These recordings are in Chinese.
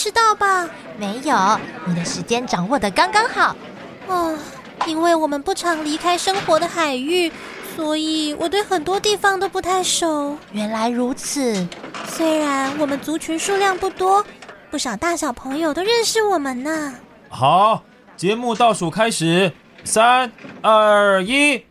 迟到吧？没有，你的时间掌握的刚刚好。哦，因为我们不常离开生活的海域，所以我对很多地方都不太熟。原来如此。虽然我们族群数量不多，不少大小朋友都认识我们呢。好，节目倒数开始，三、二、一。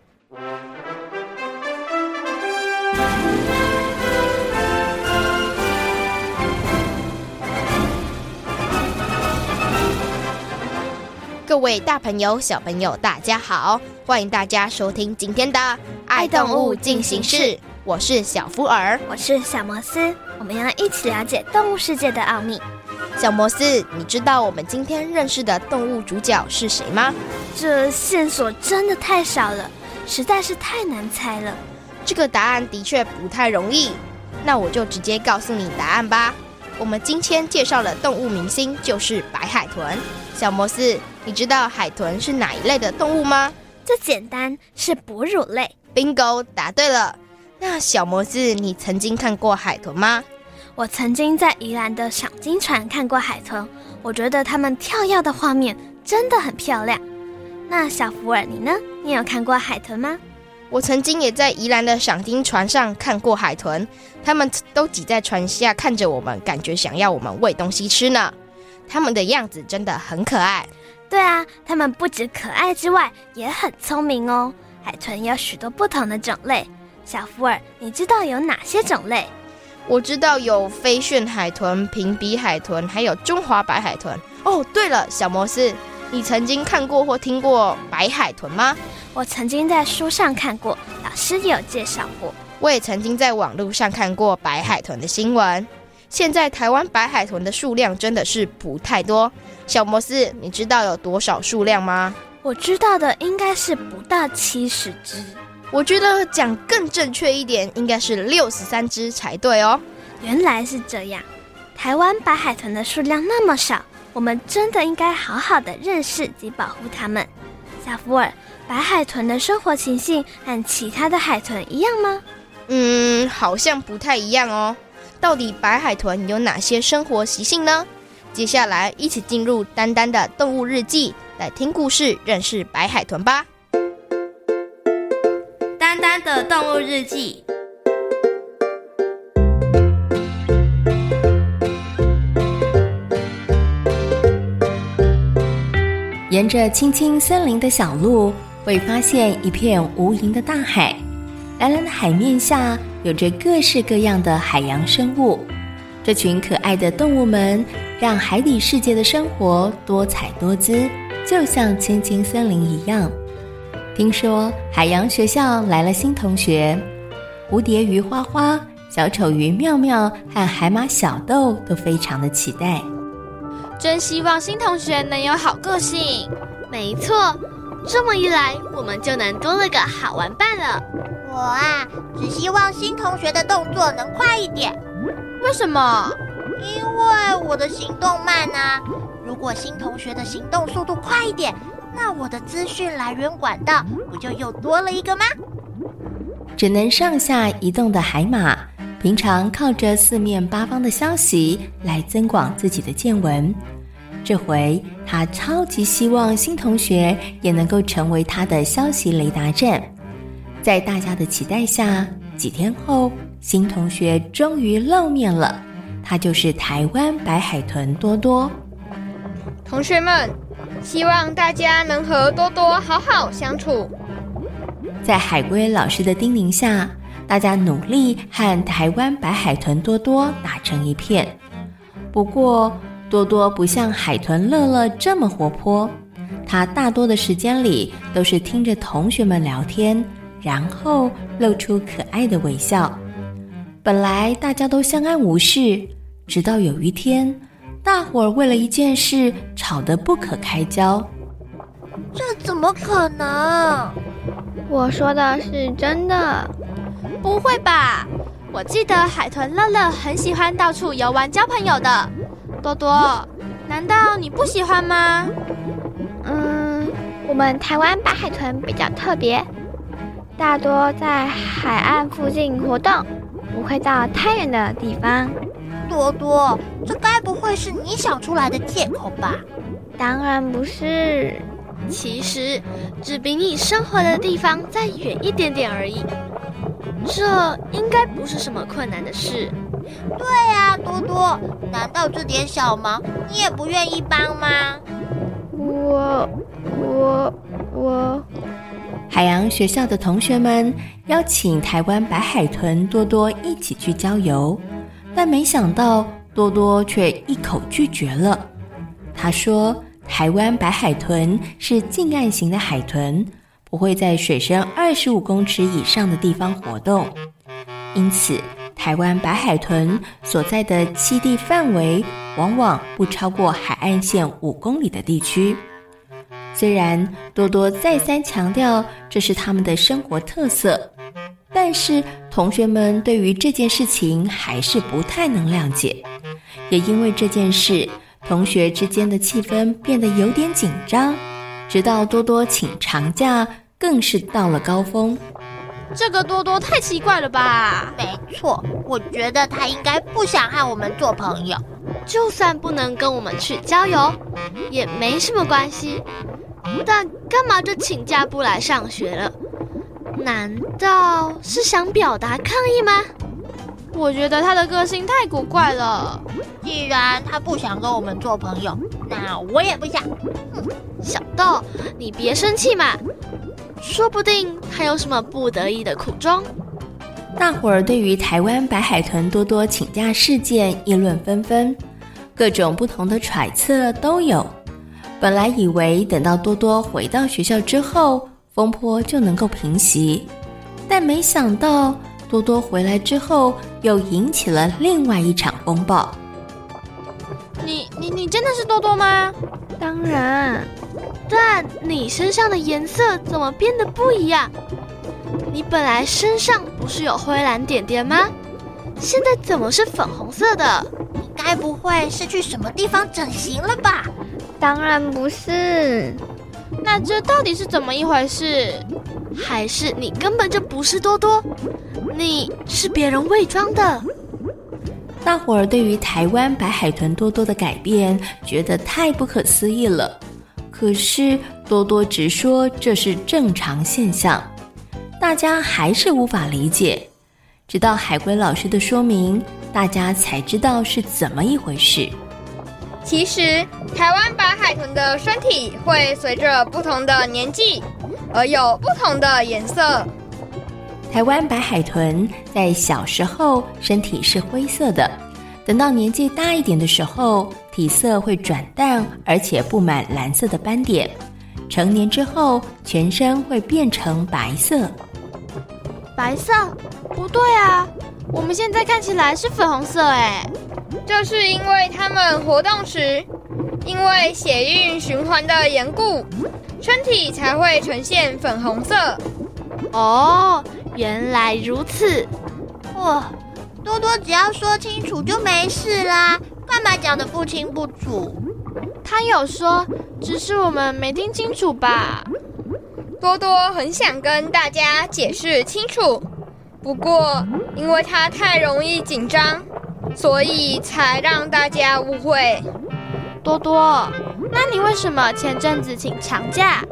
位大朋友、小朋友，大家好！欢迎大家收听今天的《爱动物进行式》，我是小福尔，我是小摩斯，我们要一起了解动物世界的奥秘。小摩斯，你知道我们今天认识的动物主角是谁吗？这线索真的太少了，实在是太难猜了。这个答案的确不太容易，那我就直接告诉你答案吧。我们今天介绍的动物明星就是白海豚。小摩斯，你知道海豚是哪一类的动物吗？这简单，是哺乳类。Bingo，答对了。那小魔子，你曾经看过海豚吗？我曾经在宜兰的赏金船看过海豚，我觉得它们跳跃的画面真的很漂亮。那小福尔，你呢？你有看过海豚吗？我曾经也在宜兰的赏金船上看过海豚，它们都挤在船下看着我们，感觉想要我们喂东西吃呢。它们的样子真的很可爱。对啊，它们不止可爱之外，也很聪明哦。海豚有许多不同的种类，小福尔，你知道有哪些种类？我知道有飞旋海豚、平鼻海豚，还有中华白海豚。哦，对了，小摩斯，你曾经看过或听过白海豚吗？我曾经在书上看过，老师也有介绍过。我也曾经在网络上看过白海豚的新闻。现在台湾白海豚的数量真的是不太多。小摩斯，你知道有多少数量吗？我知道的应该是不到七十只。我觉得讲更正确一点，应该是六十三只才对哦。原来是这样。台湾白海豚的数量那么少，我们真的应该好好的认识及保护它们。小福尔，白海豚的生活情形和其他的海豚一样吗？嗯，好像不太一样哦。到底白海豚有哪些生活习性呢？接下来一起进入丹丹的动物日记，来听故事，认识白海豚吧。丹丹的动物日记。沿着青青森林的小路，会发现一片无垠的大海。蓝蓝的海面下，有着各式各样的海洋生物。这群可爱的动物们，让海底世界的生活多彩多姿，就像青青森林一样。听说海洋学校来了新同学，蝴蝶鱼花花、小丑鱼妙妙和海马小豆都非常的期待。真希望新同学能有好个性。没错，这么一来，我们就能多了个好玩伴了。我啊，只希望新同学的动作能快一点。为什么？因为我的行动慢啊。如果新同学的行动速度快一点，那我的资讯来源管道不就又多了一个吗？只能上下移动的海马，平常靠着四面八方的消息来增广自己的见闻。这回他超级希望新同学也能够成为他的消息雷达站。在大家的期待下，几天后，新同学终于露面了。他就是台湾白海豚多多。同学们，希望大家能和多多好好相处。在海龟老师的叮咛下，大家努力和台湾白海豚多多打成一片。不过，多多不像海豚乐乐这么活泼，他大多的时间里都是听着同学们聊天，然后露出可爱的微笑。本来大家都相安无事，直到有一天，大伙儿为了一件事吵得不可开交。这怎么可能？我说的是真的。不会吧？我记得海豚乐乐很喜欢到处游玩交朋友的。多多，难道你不喜欢吗？嗯，我们台湾白海豚比较特别，大多在海岸附近活动，不会到太远的地方。多多，这该不会是你想出来的借口吧？当然不是，其实只比你生活的地方再远一点点而已。这应该不是什么困难的事。对呀，多多，难道这点小忙你也不愿意帮吗？我、我、我……海洋学校的同学们邀请台湾白海豚多多一起去郊游，但没想到多多却一口拒绝了。他说：“台湾白海豚是近岸型的海豚，不会在水深二十五公尺以上的地方活动，因此。”台湾白海豚所在的栖地范围往往不超过海岸线五公里的地区。虽然多多再三强调这是他们的生活特色，但是同学们对于这件事情还是不太能谅解。也因为这件事，同学之间的气氛变得有点紧张，直到多多请长假，更是到了高峰。这个多多太奇怪了吧？没错，我觉得他应该不想和我们做朋友。就算不能跟我们去郊游，也没什么关系。但干嘛就请假不来上学了？难道是想表达抗议吗？我觉得他的个性太古怪了。既然他不想跟我们做朋友，那我也不想。嗯，小豆，你别生气嘛。说不定他有什么不得已的苦衷。大伙儿对于台湾白海豚多多请假事件议论纷纷，各种不同的揣测都有。本来以为等到多多回到学校之后，风波就能够平息，但没想到多多回来之后，又引起了另外一场风暴。你你你真的是多多吗？当然。但你身上的颜色怎么变得不一样？你本来身上不是有灰蓝点点吗？现在怎么是粉红色的？你该不会是去什么地方整形了吧？当然不是。那这到底是怎么一回事？还是你根本就不是多多？你是别人伪装的？大伙儿对于台湾白海豚多多的改变，觉得太不可思议了。可是多多直说这是正常现象，大家还是无法理解。直到海龟老师的说明，大家才知道是怎么一回事。其实，台湾白海豚的身体会随着不同的年纪而有不同的颜色。台湾白海豚在小时候身体是灰色的，等到年纪大一点的时候，体色会转淡，而且布满蓝色的斑点。成年之后，全身会变成白色。白色？不对啊，我们现在看起来是粉红色哎。这是因为它们活动时，因为血液循环的缘故，身体才会呈现粉红色。哦，原来如此。哇，多多只要说清楚就没事啦。干嘛讲得不清不楚？他有说，只是我们没听清楚吧。多多很想跟大家解释清楚，不过因为他太容易紧张，所以才让大家误会。多多，那你为什么前阵子请长假？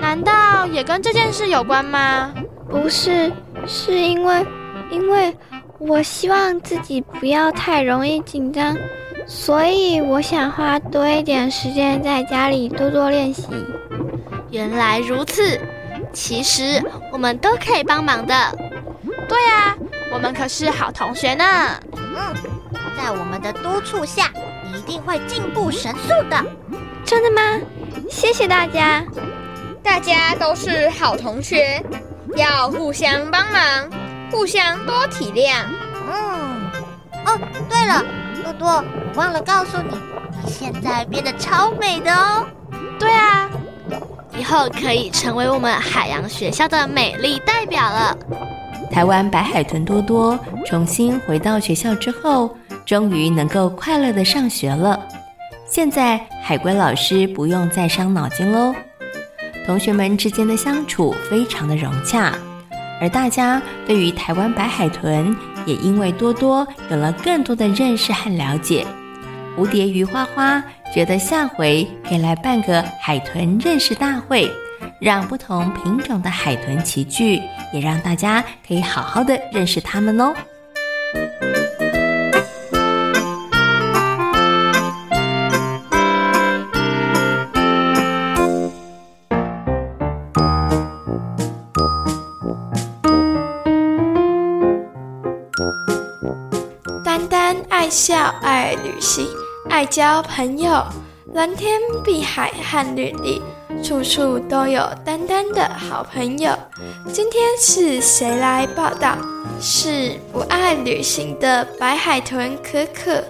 难道也跟这件事有关吗？不是，是因为，因为我希望自己不要太容易紧张。所以我想花多一点时间在家里多多练习。原来如此，其实我们都可以帮忙的。对啊，我们可是好同学呢。嗯，在我们的督促下，你你一定会进步神速的。真的吗？谢谢大家。大家都是好同学，要互相帮忙，互相多体谅。嗯。哦，对了，多多，我忘了告诉你，你现在变得超美的哦。对啊，以后可以成为我们海洋学校的美丽代表了。台湾白海豚多多重新回到学校之后，终于能够快乐地上学了。现在海龟老师不用再伤脑筋喽，同学们之间的相处非常的融洽，而大家对于台湾白海豚也因为多多有了更多的认识和了解。蝴蝶鱼花花觉得下回可以来办个海豚认识大会。让不同品种的海豚齐聚，也让大家可以好好的认识他们哦。丹丹爱笑，爱旅行，爱交朋友，蓝天碧海和绿地。处处都有丹丹的好朋友。今天是谁来报道？是不爱旅行的白海豚可可。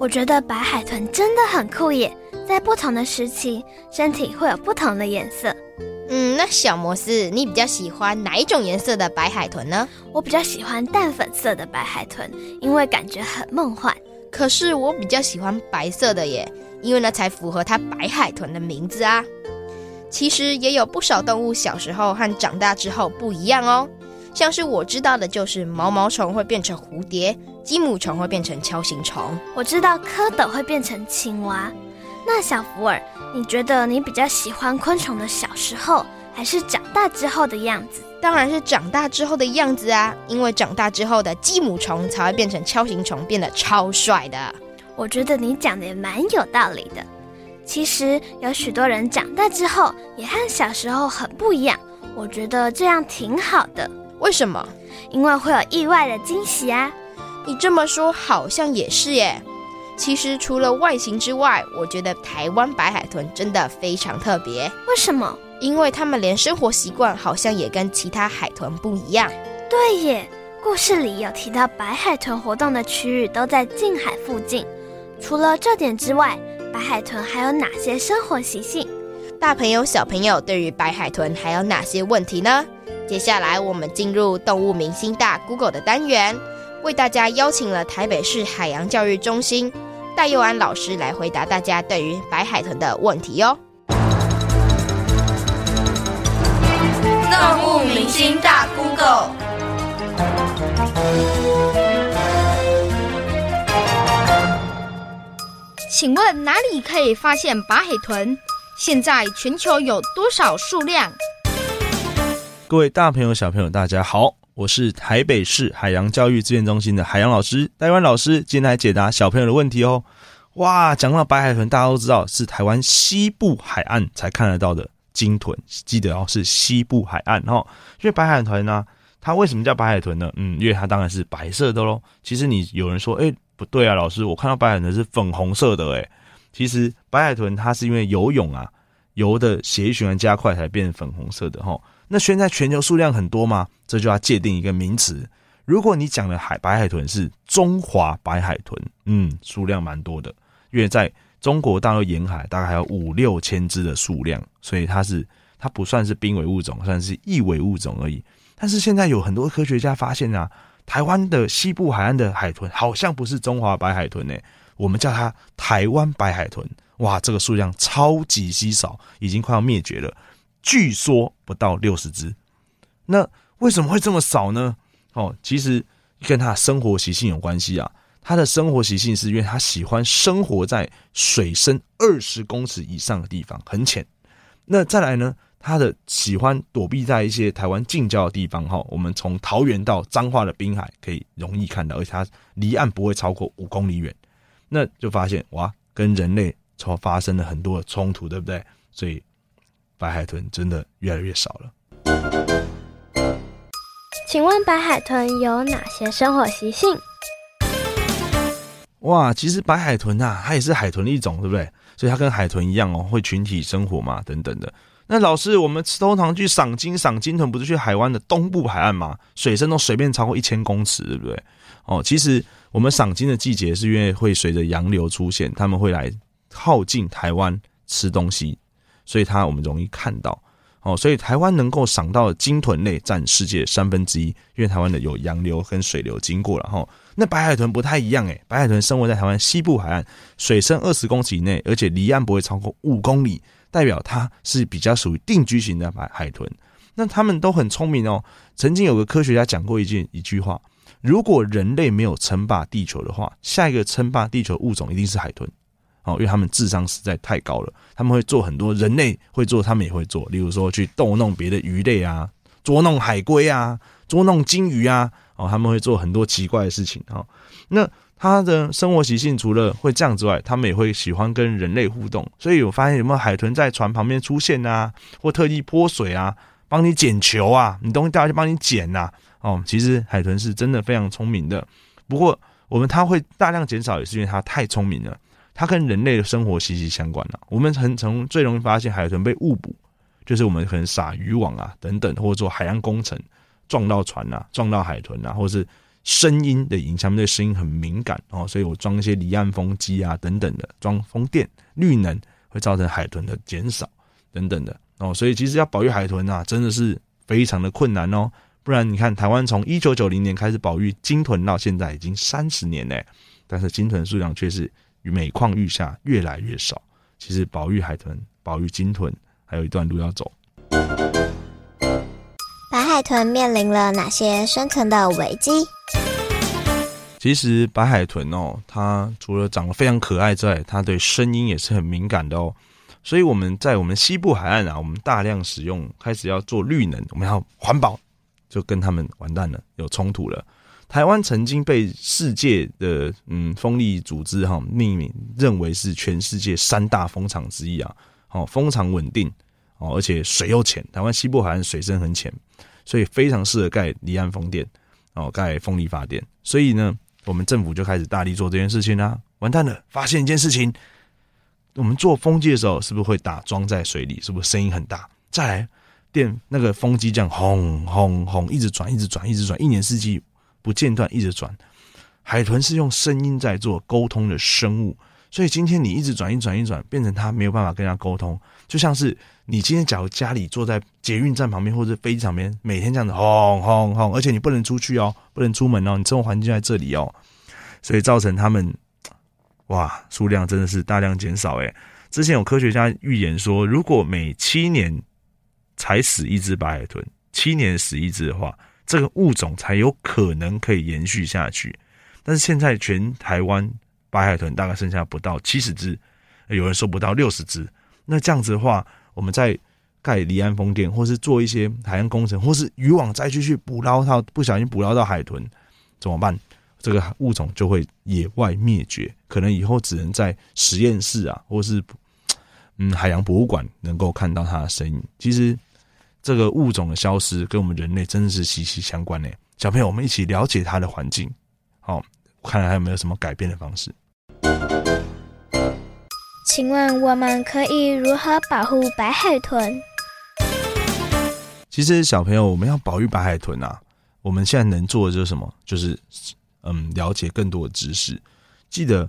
我觉得白海豚真的很酷耶，在不同的时期，身体会有不同的颜色。嗯，那小摩斯，你比较喜欢哪一种颜色的白海豚呢？我比较喜欢淡粉色的白海豚，因为感觉很梦幻。可是我比较喜欢白色的耶，因为那才符合它白海豚的名字啊。其实也有不少动物小时候和长大之后不一样哦，像是我知道的就是毛毛虫会变成蝴蝶，鸡母虫会变成锹形虫，我知道蝌蚪会变成青蛙。那小福尔，你觉得你比较喜欢昆虫的小时候，还是长大之后的样子？当然是长大之后的样子啊，因为长大之后的鸡母虫才会变成锹形虫，变得超帅的。我觉得你讲的也蛮有道理的。其实有许多人长大之后也和小时候很不一样，我觉得这样挺好的。为什么？因为会有意外的惊喜啊！你这么说好像也是耶。其实除了外形之外，我觉得台湾白海豚真的非常特别。为什么？因为它们连生活习惯好像也跟其他海豚不一样。对耶，故事里有提到白海豚活动的区域都在近海附近。除了这点之外，白海豚还有哪些生活习性？大朋友、小朋友对于白海豚还有哪些问题呢？接下来我们进入动物明星大 Google 的单元，为大家邀请了台北市海洋教育中心。戴佑安老师来回答大家对于白海豚的问题哟。动物明星大 Google，请问哪里可以发现白海豚？现在全球有多少数量？各位大朋友、小朋友，大家好。我是台北市海洋教育资源中心的海洋老师戴湾老师，今天来解答小朋友的问题哦。哇，讲到白海豚，大家都知道是台湾西部海岸才看得到的鲸豚，记得哦，是西部海岸哦。因为白海豚呢、它为什么叫白海豚呢？嗯，因为它当然是白色的喽。其实你有人说，哎，不对啊，老师，我看到白海豚是粉红色的，哎，其实白海豚它是因为游泳啊，游的血液循环加快才变粉红色的哈。那现在全球数量很多吗？这就要界定一个名词。如果你讲的海白海豚是中华白海豚，嗯，数量蛮多的，因为在中国大陆沿海大概还有五六千只的数量，所以它是它不算是濒危物种，算是易危物种而已。但是现在有很多科学家发现啊，台湾的西部海岸的海豚好像不是中华白海豚呢，我们叫它台湾白海豚。哇，这个数量超级稀少，已经快要灭绝了。据说不到六十只，那为什么会这么少呢？哦，其实跟它的生活习性有关系啊。它的生活习性是因为它喜欢生活在水深二十公尺以上的地方，很浅。那再来呢，它的喜欢躲避在一些台湾近郊的地方。哈，我们从桃园到彰化的滨海可以容易看到，而且它离岸不会超过五公里远。那就发现哇，跟人类从发生了很多的冲突，对不对？所以。白海豚真的越来越少了。请问白海豚有哪些生活习性？哇，其实白海豚啊，它也是海豚的一种，对不对？所以它跟海豚一样哦，会群体生活嘛，等等的。那老师，我们通常去赏金、赏金豚，不是去海湾的东部海岸吗？水深都随便超过一千公尺，对不对？哦，其实我们赏金的季节是因为会随着洋流出现，他们会来靠近台湾吃东西，所以它我们容易看到。哦，所以台湾能够赏到的鲸豚类占世界三分之一，因为台湾的有洋流跟水流经过了哈。那白海豚不太一样诶，白海豚生活在台湾西部海岸，水深二十公尺以内，而且离岸不会超过五公里，代表它是比较属于定居型的白海豚。那他们都很聪明哦。曾经有个科学家讲过一件一句话：如果人类没有称霸地球的话，下一个称霸地球物种一定是海豚。哦，因为他们智商实在太高了，他们会做很多人类会做，他们也会做。例如说，去逗弄别的鱼类啊，捉弄海龟啊，捉弄鲸鱼啊，哦，他们会做很多奇怪的事情。哈，那他的生活习性除了会这样之外，他们也会喜欢跟人类互动。所以我发现有没有海豚在船旁边出现啊，或特地泼水啊，帮你捡球啊，你东西掉下去帮你捡呐。哦，其实海豚是真的非常聪明的。不过我们它会大量减少，也是因为它太聪明了。它跟人类的生活息息相关了。我们很从最容易发现海豚被误捕，就是我们可能撒渔网啊等等，或者做海洋工程撞到船啊，撞到海豚啊，或是声音的影响，对声音很敏感哦，所以我装一些离岸风机啊等等的，装风电绿能会造成海豚的减少等等的哦，所以其实要保育海豚啊，真的是非常的困难哦。不然你看，台湾从一九九零年开始保育鲸豚到现在已经三十年嘞，但是鲸豚数量却是。每况愈下，越来越少。其实保育海豚、保育鲸豚还有一段路要走。白海豚面临了哪些生存的危机？其实白海豚哦，它除了长得非常可爱之外，它对声音也是很敏感的哦。所以我们在我们西部海岸啊，我们大量使用，开始要做绿能，我们要环保，就跟他们完蛋了，有冲突了。台湾曾经被世界的嗯风力组织哈命名，认为是全世界三大风场之一啊。哦，风场稳定哦，而且水又浅。台湾西部海岸水深很浅，所以非常适合盖离岸风电哦，盖风力发电。所以呢，我们政府就开始大力做这件事情啦。完蛋了，发现一件事情：我们做风机的时候，是不是会打桩在水里？是不是声音很大？再来，电那个风机这样轰轰轰，一直转，一直转，一直转，一年四季。不间断一直转，海豚是用声音在做沟通的生物，所以今天你一直转一转一转，变成它没有办法跟它沟通，就像是你今天假如家里坐在捷运站旁边或者飞机场边，每天这样子轰轰轰，而且你不能出去哦，不能出门哦，你生活环境在这里哦，所以造成他们哇数量真的是大量减少诶。之前有科学家预言说，如果每七年才死一只白海豚，七年死一只的话。这个物种才有可能可以延续下去，但是现在全台湾白海豚大概剩下不到七十只，有人说不到六十只。那这样子的话，我们在盖离岸风电，或是做一些海洋工程，或是渔网再继续捕捞到不小心捕捞到海豚，怎么办？这个物种就会野外灭绝，可能以后只能在实验室啊，或是嗯海洋博物馆能够看到它的身影。其实。这个物种的消失跟我们人类真的是息息相关呢。小朋友，我们一起了解它的环境，好，看看还有没有什么改变的方式？请问我们可以如何保护白海豚？其实，小朋友，我们要保育白海豚啊，我们现在能做的就是什么？就是嗯，了解更多的知识。记得，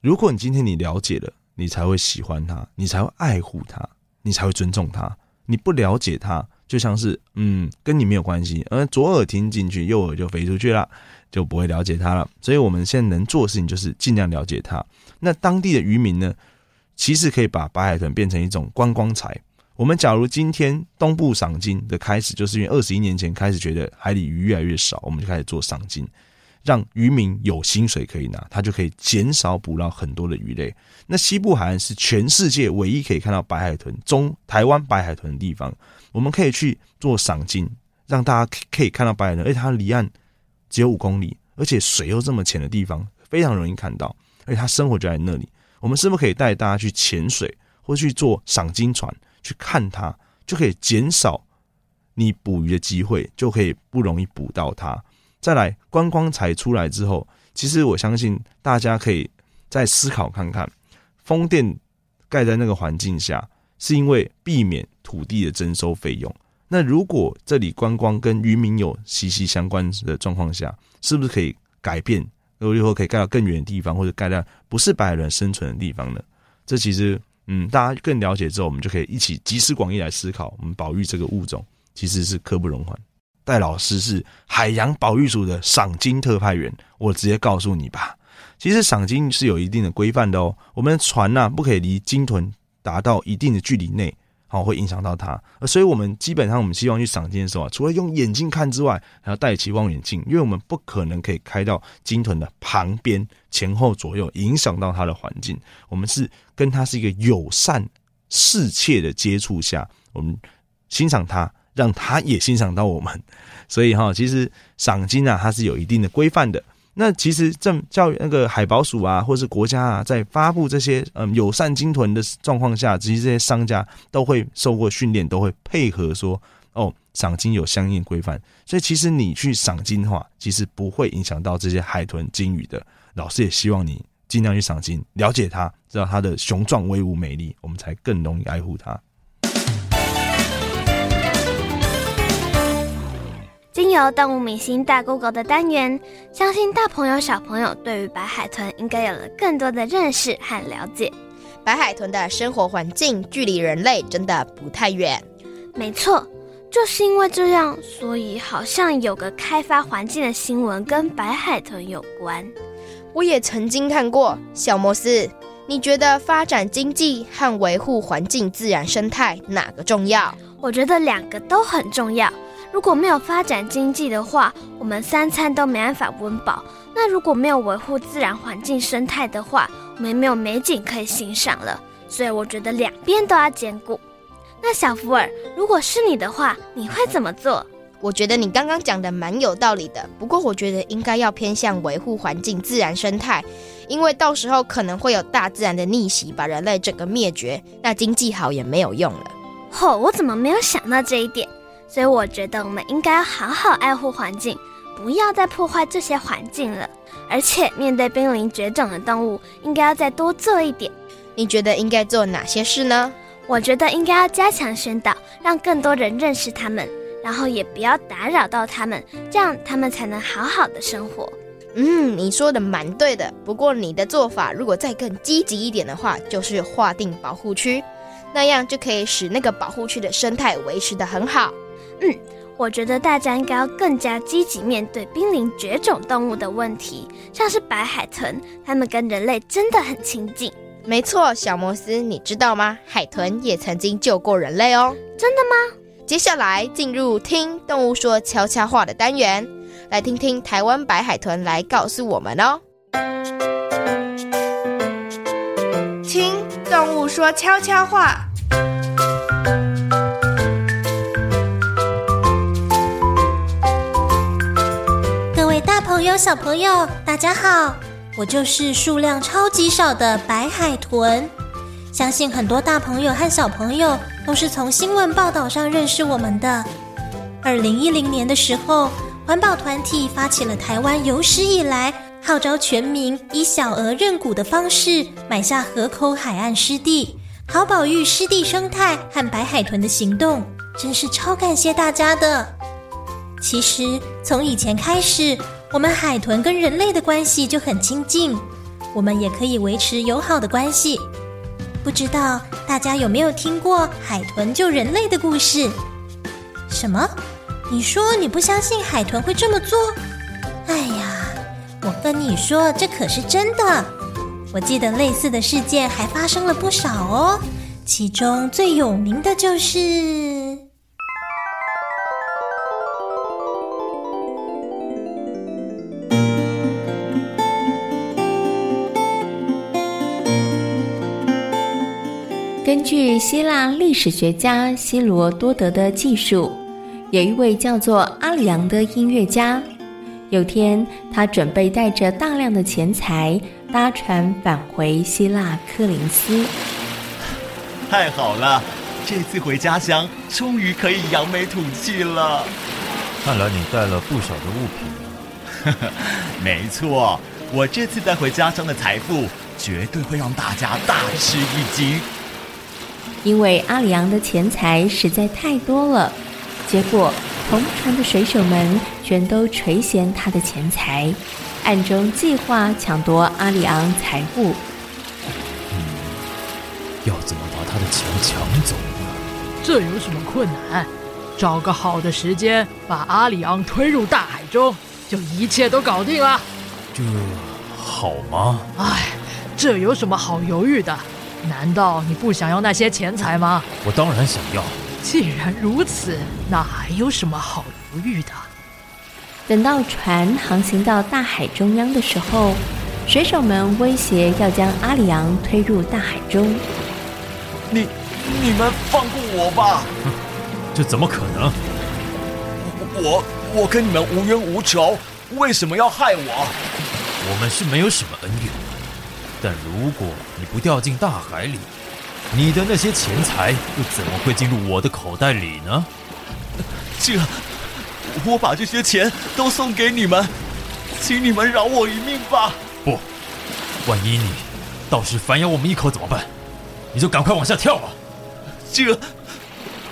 如果你今天你了解了，你才会喜欢它，你才会爱护它，你才会尊重它。你不了解它，就像是嗯，跟你没有关系。而左耳听进去，右耳就飞出去了，就不会了解它了。所以，我们现在能做的事情就是尽量了解它。那当地的渔民呢，其实可以把白海豚变成一种观光财。我们假如今天东部赏鲸的开始，就是因为二十一年前开始觉得海里鱼越来越少，我们就开始做赏鲸。让渔民有薪水可以拿，他就可以减少捕捞很多的鱼类。那西部海岸是全世界唯一可以看到白海豚、中台湾白海豚的地方。我们可以去做赏金，让大家可以看到白海豚，而且它离岸只有五公里，而且水又这么浅的地方，非常容易看到。而且它生活就在那里。我们是不是可以带大家去潜水，或去做赏金船去看它，就可以减少你捕鱼的机会就可以不容易捕到它。再来，观光财出来之后，其实我相信大家可以再思考看看，风电盖在那个环境下，是因为避免土地的征收费用。那如果这里观光跟渔民有息息相关的状况下，是不是可以改变，如果以后可以盖到更远的地方，或者盖到不是白海豚生存的地方呢？这其实，嗯，大家更了解之后，我们就可以一起集思广益来思考，我们保育这个物种其实是刻不容缓。戴老师是海洋保育署的赏金特派员，我直接告诉你吧，其实赏金是有一定的规范的哦。我们的船呐、啊，不可以离鲸豚达到一定的距离内，好会影响到它。所以，我们基本上我们希望去赏金的时候啊，除了用眼睛看之外，还要戴起望远镜，因为我们不可能可以开到鲸豚的旁边、前后左右，影响到它的环境。我们是跟它是一个友善、适切的接触下，我们欣赏它。让他也欣赏到我们，所以哈，其实赏金啊，它是有一定的规范的。那其实政教育那个海保署啊，或是国家啊，在发布这些嗯友善鲸豚的状况下，其实这些商家都会受过训练，都会配合说哦，赏金有相应规范。所以其实你去赏金的话，其实不会影响到这些海豚、鲸鱼的。老师也希望你尽量去赏金，了解它，知道它的雄壮威武美丽，我们才更容易爱护它。由动物明星大 Google 的单元，相信大朋友小朋友对于白海豚应该有了更多的认识和了解。白海豚的生活环境距离人类真的不太远。没错，就是因为这样，所以好像有个开发环境的新闻跟白海豚有关。我也曾经看过。小摩斯，你觉得发展经济和维护环境自然生态哪个重要？我觉得两个都很重要。如果没有发展经济的话，我们三餐都没办法温饱。那如果没有维护自然环境生态的话，我们没有美景可以欣赏了。所以我觉得两边都要兼顾。那小福尔，如果是你的话，你会怎么做？我觉得你刚刚讲的蛮有道理的。不过我觉得应该要偏向维护环境自然生态，因为到时候可能会有大自然的逆袭，把人类整个灭绝，那经济好也没有用了。吼、哦，我怎么没有想到这一点？所以我觉得我们应该好好爱护环境，不要再破坏这些环境了。而且面对濒临绝种的动物，应该要再多做一点。你觉得应该做哪些事呢？我觉得应该要加强宣导，让更多人认识它们，然后也不要打扰到它们，这样它们才能好好的生活。嗯，你说的蛮对的。不过你的做法如果再更积极一点的话，就是划定保护区，那样就可以使那个保护区的生态维持得很好。嗯，我觉得大家应该要更加积极面对濒临绝种动物的问题，像是白海豚，它们跟人类真的很亲近。没错，小摩斯，你知道吗？海豚也曾经救过人类哦。真的吗？接下来进入听动物说悄悄话的单元，来听听台湾白海豚来告诉我们哦。听动物说悄悄话。朋友，小朋友，大家好，我就是数量超级少的白海豚。相信很多大朋友和小朋友都是从新闻报道上认识我们的。二零一零年的时候，环保团体发起了台湾有史以来号召全民以小额认股的方式买下河口海岸湿地，好保育湿地生态和白海豚的行动，真是超感谢大家的。其实从以前开始。我们海豚跟人类的关系就很亲近，我们也可以维持友好的关系。不知道大家有没有听过海豚救人类的故事？什么？你说你不相信海豚会这么做？哎呀，我跟你说，这可是真的。我记得类似的事件还发生了不少哦，其中最有名的就是。根据希腊历史学家希罗多德的记述，有一位叫做阿里昂的音乐家。有天，他准备带着大量的钱财搭船返回希腊科林斯。太好了，这次回家乡，终于可以扬眉吐气了。看来你带了不少的物品啊。没错，我这次带回家乡的财富，绝对会让大家大吃一惊。因为阿里昂的钱财实在太多了，结果同船的水手们全都垂涎他的钱财，暗中计划抢夺阿里昂财物。嗯，要怎么把他的钱抢走呢？这有什么困难？找个好的时间把阿里昂推入大海中，就一切都搞定了。这好吗？哎，这有什么好犹豫的？难道你不想要那些钱财吗？我当然想要。既然如此，那还有什么好犹豫的？等到船航行到大海中央的时候，水手们威胁要将阿里昂推入大海中。你、你们放过我吧！哼，这怎么可能？我、我跟你们无冤无仇，为什么要害我？我们是没有什么恩怨。但如果你不掉进大海里，你的那些钱财又怎么会进入我的口袋里呢？这，我把这些钱都送给你们，请你们饶我一命吧。不，万一你到时反咬我们一口怎么办？你就赶快往下跳吧。这，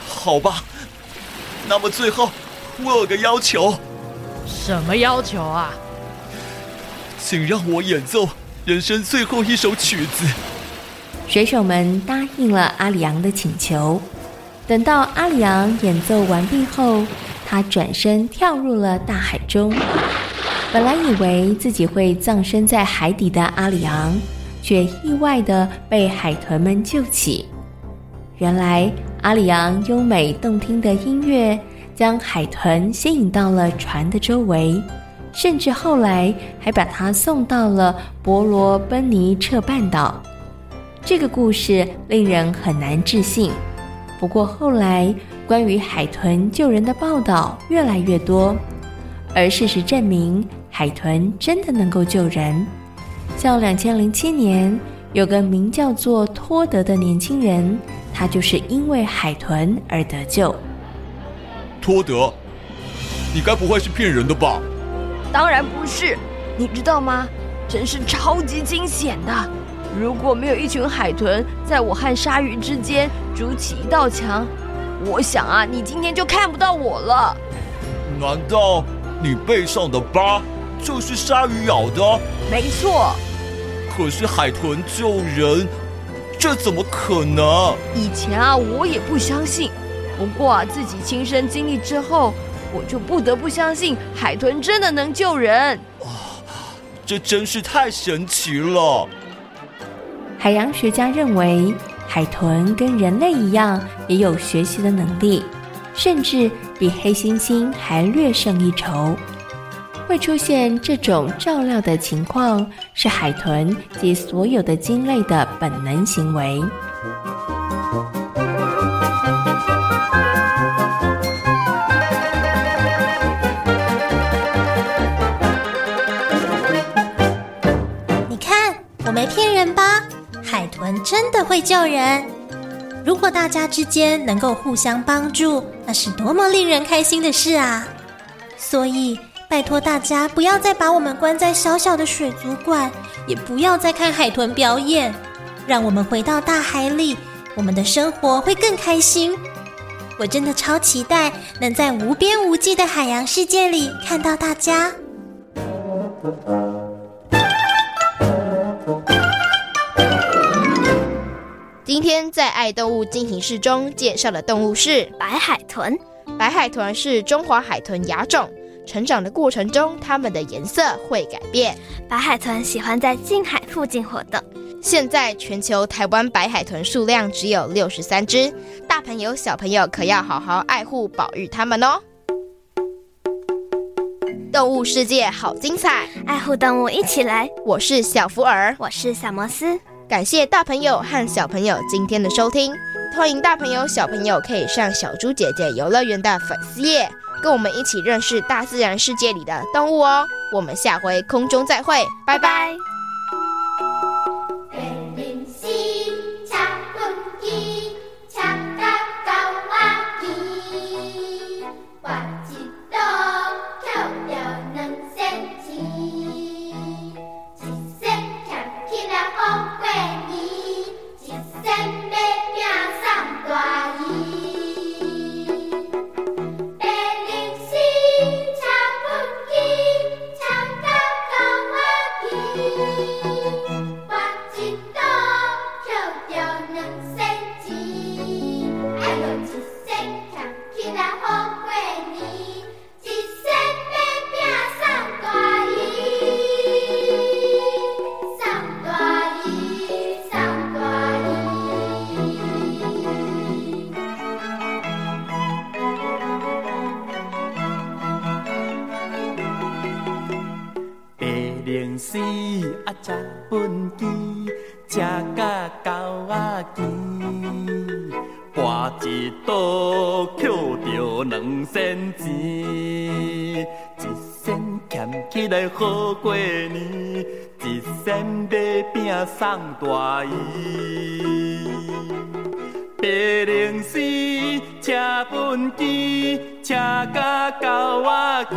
好吧。那么最后，我有个要求。什么要求啊？请让我演奏。人生最后一首曲子，水手们答应了阿里昂的请求。等到阿里昂演奏完毕后，他转身跳入了大海中。本来以为自己会葬身在海底的阿里昂，却意外地被海豚们救起。原来阿里昂优美动听的音乐将海豚吸引到了船的周围。甚至后来还把他送到了伯罗奔尼撒半岛。这个故事令人很难置信。不过后来关于海豚救人的报道越来越多，而事实证明海豚真的能够救人。像两千零七年有个名叫做托德的年轻人，他就是因为海豚而得救。托德，你该不会是骗人的吧？当然不是，你知道吗？真是超级惊险的。如果没有一群海豚在我和鲨鱼之间筑起一道墙，我想啊，你今天就看不到我了。难道你背上的疤就是鲨鱼咬的？没错。可是海豚救人，这怎么可能？以前啊，我也不相信。不过啊，自己亲身经历之后。我就不得不相信海豚真的能救人。哦，这真是太神奇了。海洋学家认为，海豚跟人类一样，也有学习的能力，甚至比黑猩猩还略胜一筹。会出现这种照料的情况，是海豚及所有的鲸类的本能行为。没骗人吧？海豚真的会救人。如果大家之间能够互相帮助，那是多么令人开心的事啊！所以，拜托大家不要再把我们关在小小的水族馆，也不要再看海豚表演。让我们回到大海里，我们的生活会更开心。我真的超期待能在无边无际的海洋世界里看到大家。今天在爱动物进行式中介绍的动物是白海豚。白海豚是中华海豚亚种，成长的过程中，它们的颜色会改变。白海豚喜欢在近海附近活动。现在全球台湾白海豚数量只有六十三只，大朋友小朋友可要好好爱护保育它们哦。动物世界好精彩，爱护动物一起来。我是小福尔，我是小摩斯。感谢大朋友和小朋友今天的收听，欢迎大朋友小朋友可以上小猪姐姐游乐园的粉丝页，跟我们一起认识大自然世界里的动物哦。我们下回空中再会，拜拜。箕，吃甲狗仔饥，跋一倒抾着两仙钱，一仙俭起来好过年，一仙买饼送大姨。白龙丝车畚箕，车甲狗仔饥，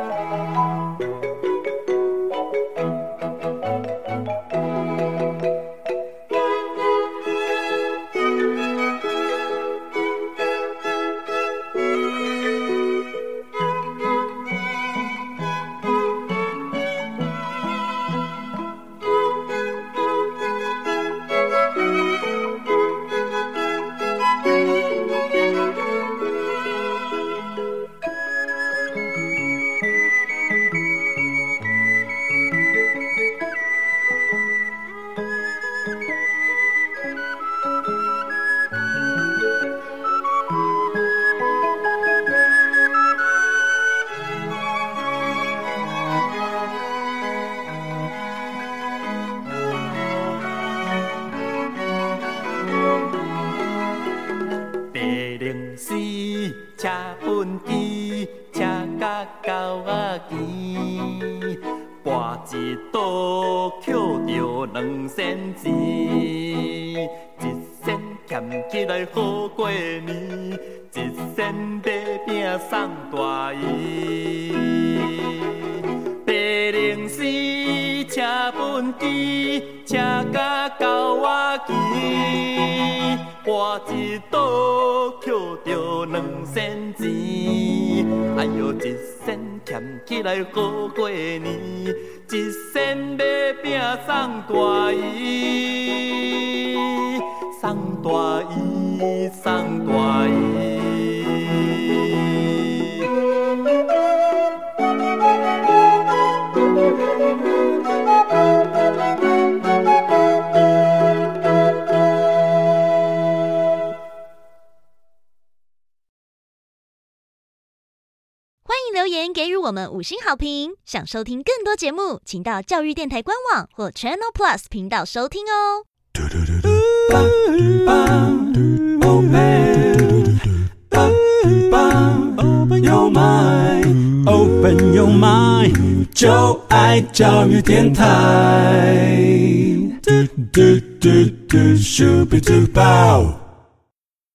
期，我一刀捡着两仙钱，哎呦，一仙俭起来好过年，一仙买饼送大姨，送大姨，送大姨。言给予我们五星好评，想收听更多节目，请到教育电台官网或 Channel Plus 频道收听哦。嘟嘟嘟嘟，嘟嘟嘟嘟 Open your mind, open your mind，就爱教育电台。